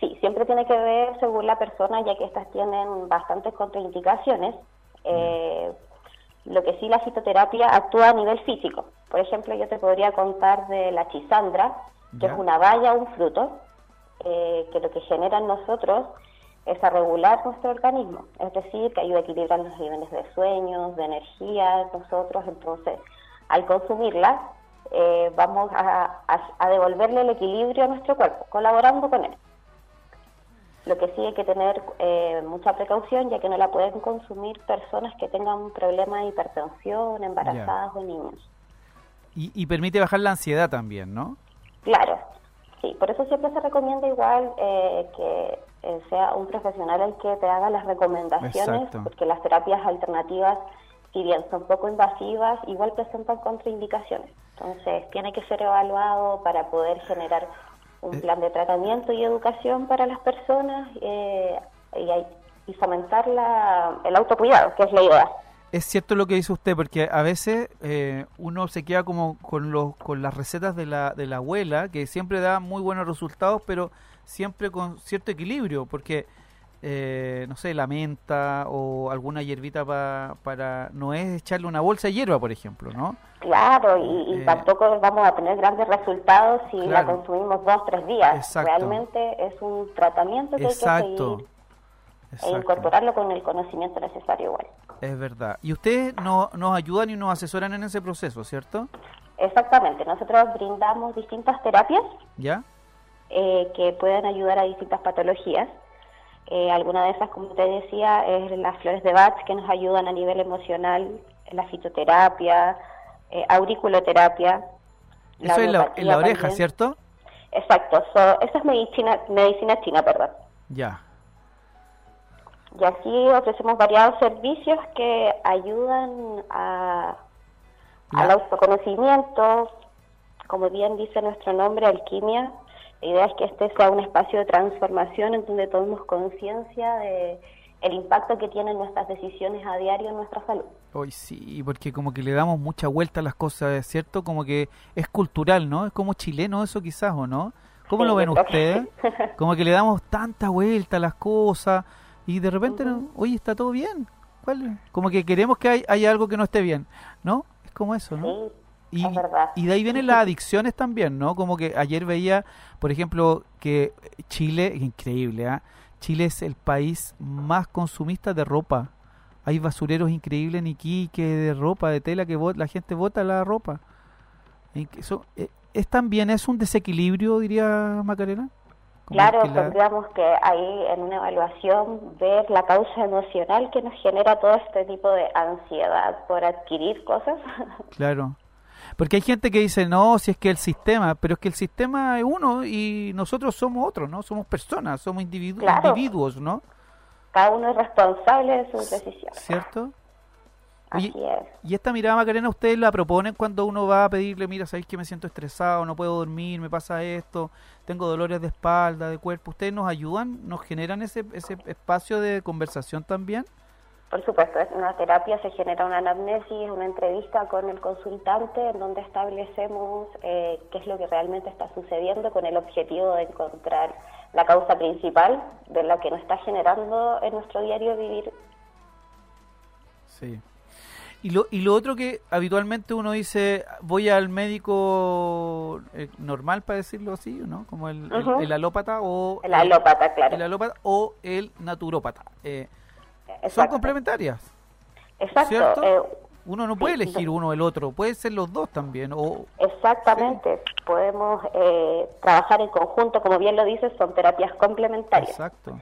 Sí, siempre tiene que ver según la persona, ya que estas tienen bastantes contraindicaciones. Eh, lo que sí la fitoterapia actúa a nivel físico. Por ejemplo, yo te podría contar de la chisandra, que Ya. es una o un fruto, eh, que lo que genera en nosotros es a regular nuestro organismo. Es decir, que ayuda a equilibrar los niveles de sueños, de energía en nosotros. Entonces, al consumirla, eh, vamos a, a- a devolverle el equilibrio a nuestro cuerpo, colaborando con él. Lo que sí hay que tener eh, mucha precaución, ya que no la pueden consumir personas que tengan un problema de hipertensión, embarazadas o niños. Y, y permite bajar la ansiedad también, ¿no? Claro, sí, por eso siempre se recomienda igual eh, que eh, sea un profesional el que te haga las recomendaciones, Exacto. porque las terapias alternativas, si bien son poco invasivas, igual presentan contraindicaciones. Entonces, tiene que ser evaluado para poder generar un Eh. plan de tratamiento y educación para las personas eh, y, hay- y fomentar la, el autocuidado, que es la idea. Es cierto lo que dice usted, porque a veces eh, uno se queda como con, los, con las recetas de la, de la abuela, que siempre da muy buenos resultados, pero siempre con cierto equilibrio, porque, eh, no sé, la menta o alguna hierbita pa- para... No es echarle una bolsa de hierba, por ejemplo, ¿no? Claro, y, y Eh, tampoco vamos a tener grandes resultados si la consumimos dos, tres días. Exacto. Realmente es un tratamiento que hay que Exacto. e Exacto. incorporarlo con el conocimiento necesario igual. Es verdad. Y ustedes no, nos ayudan y nos asesoran en ese proceso, ¿cierto? Exactamente, nosotros brindamos distintas terapias ¿Ya? Eh, que pueden ayudar a distintas patologías. Eh, alguna de esas, como te decía, es las flores de Bach que nos ayudan a nivel emocional, la fitoterapia, eh, auriculoterapia. Eso es la, en la oreja, también. ¿cierto? Exacto, so- esa es medicina, medicina china, perdón. Ya. Y así ofrecemos variados servicios que ayudan a, al autoconocimiento, como bien dice nuestro nombre, alquimia. La idea es que este sea un espacio de transformación en donde tomemos conciencia de el impacto que tienen nuestras decisiones a diario en nuestra salud. Hoy sí, porque como que le damos mucha vuelta a las cosas, ¿es cierto? Como que es cultural, ¿no? Es como chileno eso quizás, ¿o no? ¿Cómo Sí, lo ven ustedes? Como que le damos tanta vuelta a las cosas y de repente, no, oye, está todo bien. ¿Cuál? Como que queremos que hay, haya algo que no esté bien, ¿no? Es como eso, ¿no? Sí, Y, es verdad. y de ahí vienen las [laughs] adicciones también, ¿no? Como que ayer veía, por ejemplo, que Chile, increíble, ¿ah? Chile es el país más consumista de ropa. Hay basureros increíbles en Iquique de ropa, de tela, que la gente bota la ropa. Eso, eh, es también, es un desequilibrio, diría Macarena. Claro, que la- tendríamos que ahí en una evaluación ver la causa emocional que nos genera todo este tipo de ansiedad por adquirir cosas. [laughs] Claro. Porque hay gente que dice, no, si es que el sistema, pero es que el sistema es uno y nosotros somos otros, ¿no? Somos personas, somos individu- Claro. individuos, ¿no? Cada uno es responsable de sus decisiones. ¿Cierto? Así es. y esta mirada Macarena, ¿ustedes la proponen cuando uno va a pedirle, mira, sabéis que me siento estresado, no puedo dormir, me pasa esto, tengo dolores de espalda, de cuerpo? ¿Ustedes nos ayudan, nos generan ese, ese espacio de conversación también? Por supuesto, en una terapia se genera una anamnesis, una entrevista con el consultante en donde establecemos eh, qué es lo que realmente está sucediendo con el objetivo de encontrar la causa principal de la que nos está generando en nuestro diario vivir. Sí. Y lo, y lo otro que habitualmente uno dice, voy al médico eh, normal, para decirlo así, ¿no? Como el, el- Ujú. el alópata o... El alópata, claro. El alópata o el naturópata. Eh, son complementarias. Exacto. ¿Cierto? eh, Uno no puede elegir uno o el otro, puede ser los dos también. O, Exactamente, podemos eh, trabajar en conjunto, como bien lo dices, son terapias complementarias. exacto.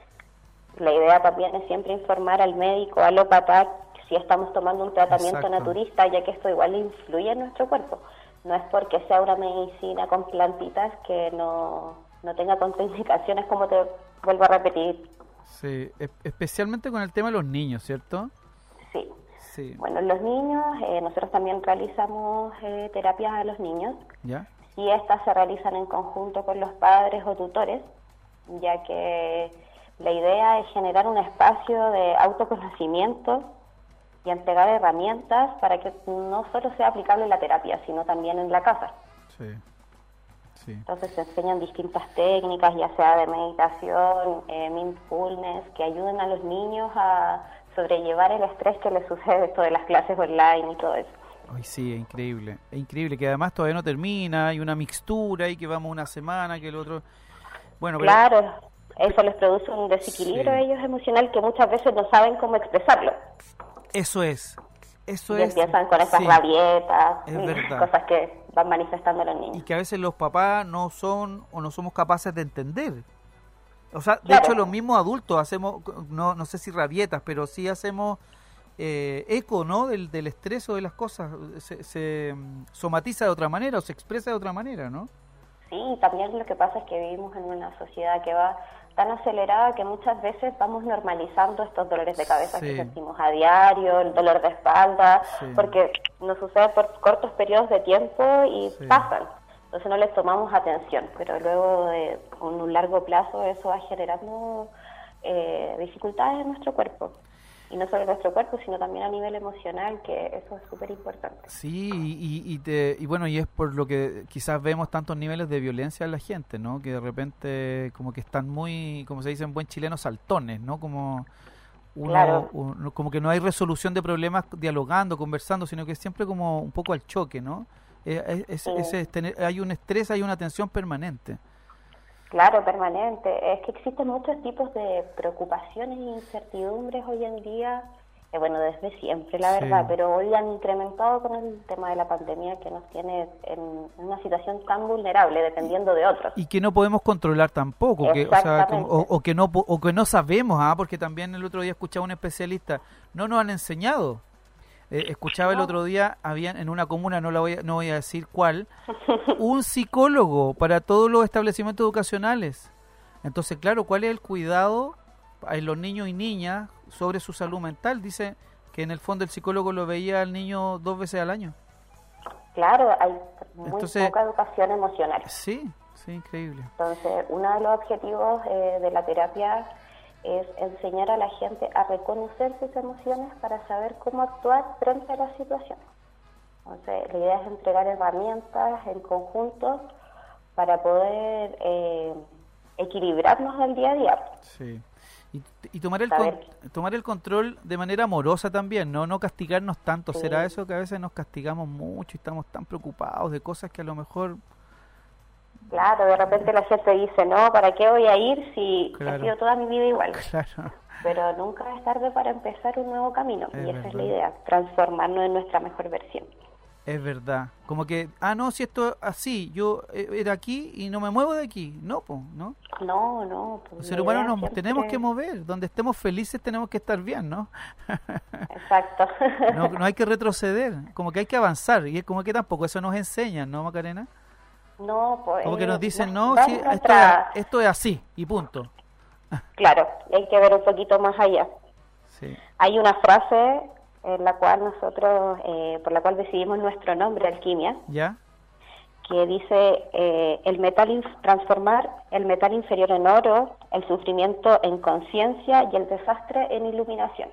La idea también es siempre informar al médico, al alópata, si estamos tomando un tratamiento Exacto. naturista, ya que esto igual influye en nuestro cuerpo. No es porque sea una medicina con plantitas que no, no tenga contraindicaciones, como te vuelvo a repetir. Sí, especialmente con el tema de los niños, ¿cierto? Sí. Sí. Bueno, los niños, eh, nosotros también realizamos eh, terapias a los niños ¿Ya? y estas se realizan en conjunto con los padres o tutores, ya que la idea es generar un espacio de autoconocimiento y entregar herramientas para que no solo sea aplicable la terapia, sino también en la casa. Sí. Sí. Entonces se enseñan distintas técnicas, ya sea de meditación, eh, mindfulness, que ayuden a los niños a sobrellevar el estrés que les sucede esto de las clases online y todo eso. Ay, sí, es increíble. Es increíble que además todavía no termina, hay una mixtura y que vamos una semana, que el otro... Bueno, pero Claro, eso les produce un desequilibrio Sí. a ellos emocional que muchas veces no saben cómo expresarlo. eso es. Eso y es. empiezan con esas sí. rabietas Es y cosas que van manifestando los Y niños. que a veces los papás no son o no somos capaces de entender. O sea, de Claro. hecho los mismos adultos hacemos, no, no sé si rabietas, pero sí hacemos eh, eco, ¿no? Del, del estrés o de las cosas. Se, se, mm, somatiza de otra manera o se expresa de otra manera, ¿no? Sí, y también lo que pasa es que vivimos en una sociedad que va tan acelerada que muchas veces vamos normalizando estos dolores de cabeza Sí. que sentimos a diario, el dolor de espalda, Sí. porque nos sucede por cortos periodos de tiempo y Sí. pasan. Entonces no les tomamos atención, pero luego de un largo plazo eso va generando eh, dificultades en nuestro cuerpo. Y no solo en nuestro cuerpo, sino también a nivel emocional, que eso es súper importante. Sí, y, y, te- y bueno, y es por lo que quizás vemos tantos niveles de violencia en la gente, ¿no? Que de repente como que están muy, como se dice en buen chileno, saltones, ¿no? Como uno, Claro. uno- como que no hay resolución de problemas dialogando, conversando, sino que siempre como un poco al choque, ¿no? Eh, es- Sí. ese es tener- hay un estrés, hay una tensión permanente. Claro, permanente. Es que existen muchos tipos de preocupaciones e incertidumbres hoy en día, eh, bueno, desde siempre, la Sí. verdad, pero hoy han incrementado con el tema de la pandemia que nos tiene en una situación tan vulnerable, dependiendo de otros. y que no podemos controlar tampoco que o, sea, Exactamente. como- o, o que no o que no sabemos ah porque también el otro día escuchaba un especialista no nos han enseñado Eh, escuchaba el No. otro día había en una comuna no la voy a, no voy a decir cuál [laughs] un psicólogo para todos los establecimientos educacionales entonces claro cuál es el cuidado en los niños y niñas sobre su salud mental dice que en el fondo el psicólogo lo veía al niño dos veces al año Claro, hay muy Entonces- poca educación emocional. sí sí increíble Entonces, uno de los objetivos eh, de la terapia es enseñar a la gente a reconocer sus emociones para saber cómo actuar frente a las situaciones. Entonces, la idea es entregar herramientas en conjunto para poder eh, equilibrarnos del día a día. Sí. Y, y tomar, el con- tomar el control de manera amorosa también, ¿no? No castigarnos tanto. Sí. ¿Será eso que a veces nos castigamos mucho y estamos tan preocupados de cosas que a lo mejor... Claro, de repente la gente dice, no, ¿para qué voy a ir si Claro. he sido toda mi vida igual? Claro. Pero nunca es tarde para empezar un nuevo camino. Es y esa es la idea, transformarnos en nuestra mejor versión. Es verdad. Como que, ah, no, si esto así, yo eh, era aquí y no me muevo de aquí. No, pues, ¿no? No, no. pues, Los seres humanos nos siempre- tenemos que mover. Donde estemos felices tenemos que estar bien, ¿no? Exacto. No, no hay que retroceder. Como que hay que avanzar. Y es como que tampoco eso nos enseñan, ¿no, Macarena? No, pues, Como que nos dicen, no, sí, esto, nuestra- es, esto es así y punto. [laughs] Claro, hay que ver un poquito más allá. Sí. Hay una frase en la cual nosotros, eh, por la cual decidimos nuestro nombre, Alquimia, ¿Ya? que dice eh, el metal transformar el metal inferior en oro, el sufrimiento en conciencia y el desastre en iluminación.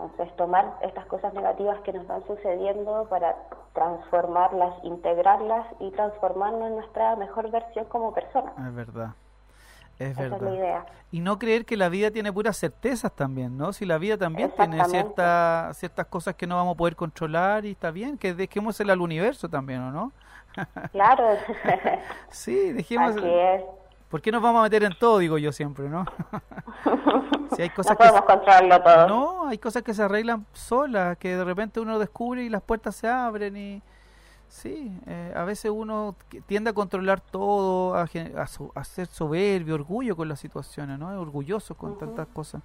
Entonces, tomar estas cosas negativas que nos van sucediendo para transformarlas, integrarlas y transformarnos en nuestra mejor versión como persona. Es verdad. Es Esa es la verdad. idea. Y no creer que la vida tiene puras certezas también, ¿no? Si la vida también tiene Exactamente. cierta, ciertas cosas que no vamos a poder controlar y está bien, que dejémosela al universo también, ¿o no? [laughs] Claro, Sí, dejemos... así es. ¿Por qué nos vamos a meter en todo? Digo yo siempre, ¿no? [laughs] si hay cosas no podemos controlarlo todo. No, hay cosas que se arreglan solas, que de repente uno descubre y las puertas se abren y... Sí, eh, a veces uno tiende a controlar todo, a, a, ser soberbio, orgullo con las situaciones, ¿no? Orgulloso con tantas cosas.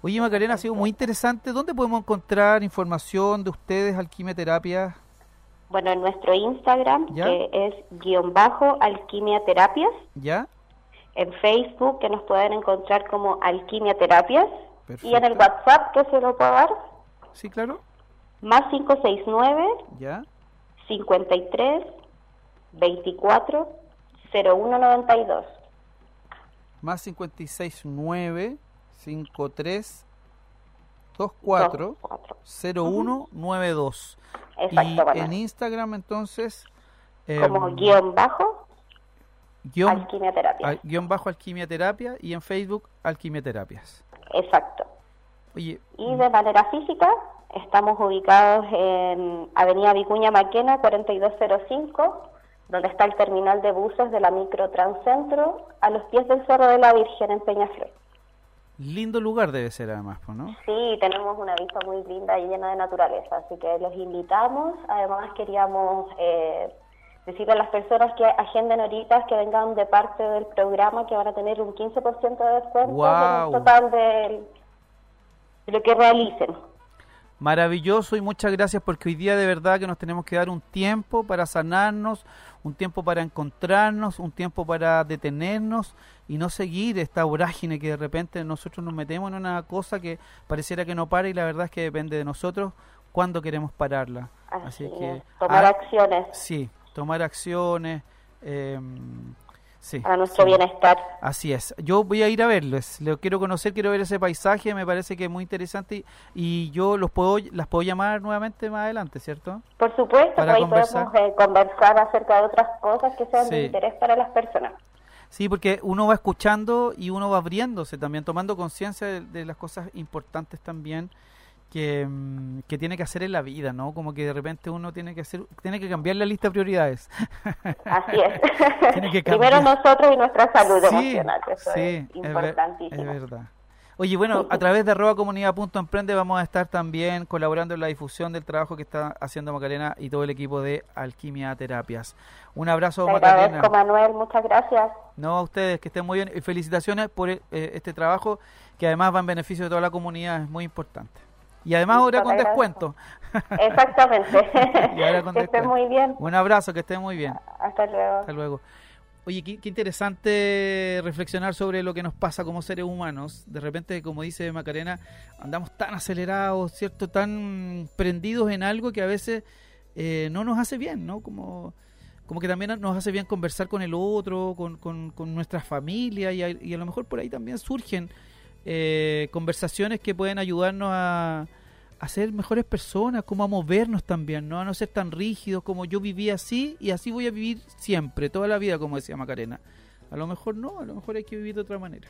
Oye, Macarena, ha sido muy interesante. ¿Dónde podemos encontrar información de ustedes, Alquimia Terapia? Bueno, en nuestro Instagram, que es guion bajo Alquimia Terapias. ¿Ya? En Facebook, que nos pueden encontrar como Alquimia Terapias. Y en el WhatsApp, que se lo puedo dar. Sí, claro. Más 569. ¿Ya? 53 24 0192. Más 569 53 24 0192. Exacto, y en Instagram entonces como em, guion bajo guion, alquimia terapia. guion bajo alquimia terapia y en Facebook alquimia terapias. Exacto. Oye, y de manera física Estamos ubicados en Avenida Vicuña Maquena 4205, donde está el terminal de buses de la Micro Transcentro, a los pies del Cerro de la Virgen en Peñaflor. Lindo lugar debe ser además, ¿no? Sí, tenemos una vista muy linda y llena de naturaleza, así que los invitamos. Además queríamos eh, decirle a las personas que agenden ahorita que vengan de parte del programa que van a tener un 15% de descuento en el total de lo que realicen. Maravilloso y muchas gracias porque hoy día de verdad que nos tenemos que dar un tiempo para sanarnos, un tiempo para encontrarnos, un tiempo para detenernos y no seguir esta vorágine que de repente nosotros nos metemos en una cosa que pareciera que no para y la verdad es que depende de nosotros cuándo queremos pararla. Así, que tomar acciones. Sí, tomar acciones. Eh, a nuestro bienestar. Así es. Yo voy a ir a verlos, lo quiero conocer, quiero ver ese paisaje, me parece que es muy interesante y, yo los puedo las puedo llamar nuevamente más adelante, ¿cierto? Por supuesto, para ahí podemos eh, conversar acerca de otras cosas que sean de interés para las personas. Sí, porque uno va escuchando y uno va abriéndose también, tomando conciencia de, las cosas importantes también Mm, que, tiene que hacer en la vida, ¿no? Como que de repente uno tiene que hacer, tiene que cambiar la lista de prioridades. Así es. [laughs] [laughs] Primero nosotros y nuestra salud emocional, eso sí, es importantísimo. Es, verdad. Oye, bueno, a través de arroba comunidad.emprende vamos a estar también colaborando en la difusión del trabajo que está haciendo Macarena y todo el equipo de Alquimia Terapias. Un abrazo, Te Macarena. Manuel, muchas gracias. No, a ustedes, que estén muy bien. Y felicitaciones por eh, este trabajo que además va en beneficio de toda la comunidad, es muy importante. Y además ahora con descuento. Exactamente. [laughs] que esté muy bien. Un abrazo, que esté muy bien. Hasta luego. Hasta luego. Oye, qué, interesante reflexionar sobre lo que nos pasa como seres humanos. De repente, como dice Macarena, andamos tan acelerados, ¿cierto? Tan prendidos en algo que a veces eh, no nos hace bien, ¿no? Como, como que también nos hace bien conversar con el otro, con, con, con nuestra familia y y a lo mejor por ahí también surgen eh, conversaciones que pueden ayudarnos a, a, ser mejores personas, como a movernos también, ¿no? A no ser tan rígidos como yo viví así y así voy a vivir siempre, toda la vida, como decía Macarena. A lo mejor no, a lo mejor hay que vivir de otra manera.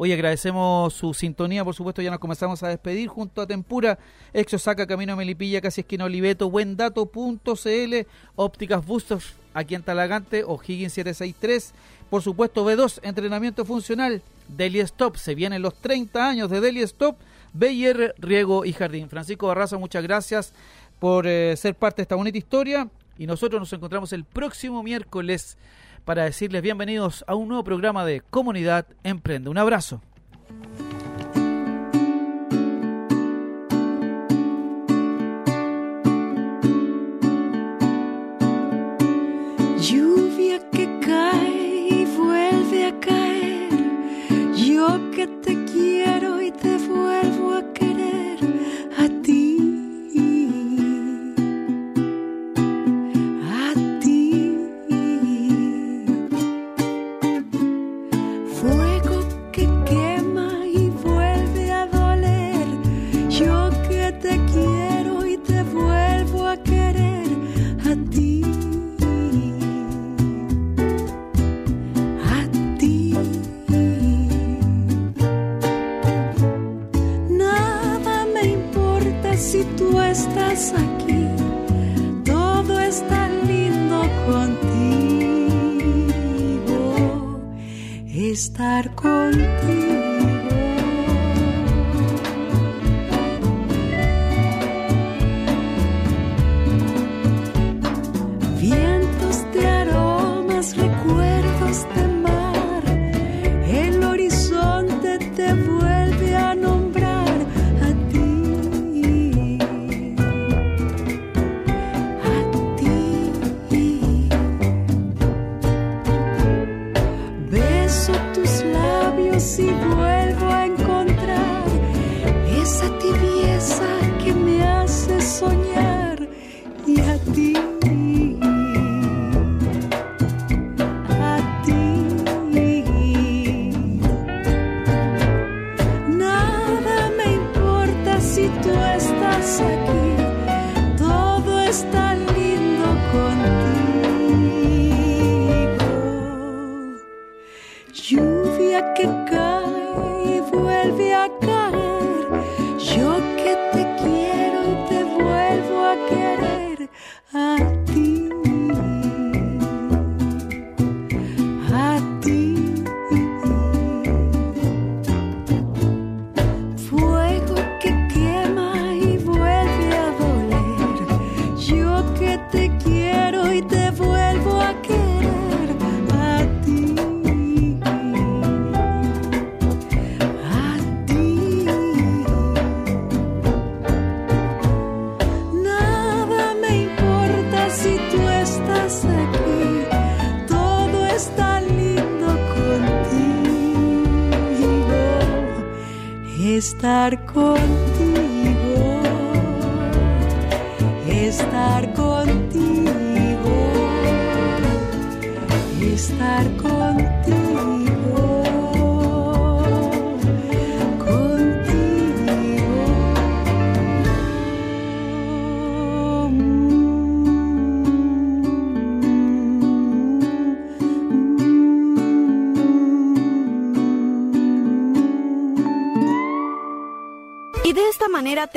Hoy agradecemos su sintonía, por supuesto, ya nos comenzamos a despedir junto a Tempura, Ex Saca, Camino Melipilla, casi esquina Oliveto, buendato.cl, Ópticas Bustos, aquí en Talagante, O'Higgins 763, por supuesto B2, entrenamiento funcional, Deli Stop, se vienen los 30 años de Deli Stop, BIR, Riego y Jardín. Francisco Barraza, muchas gracias por eh, ser parte de esta bonita historia y nosotros nos encontramos el próximo miércoles para decirles bienvenidos a un nuevo programa de Comunidad Emprende. Un abrazo.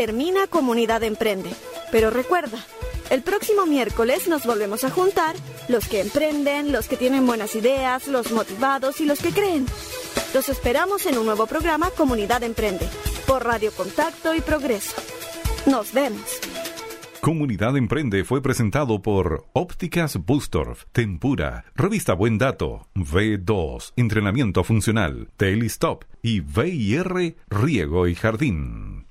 Termina Comunidad Emprende. Pero recuerda, el próximo miércoles nos volvemos a juntar los que emprenden, los que tienen buenas ideas, los motivados y los que creen. Los esperamos en un nuevo programa Comunidad Emprende por Radio Contacto y Progreso. Nos vemos. Comunidad Emprende fue presentado por Ópticas Bustorf, Tempura, Revista Buen Dato, V2, Entrenamiento Funcional, Telestop y VIR Riego y Jardín.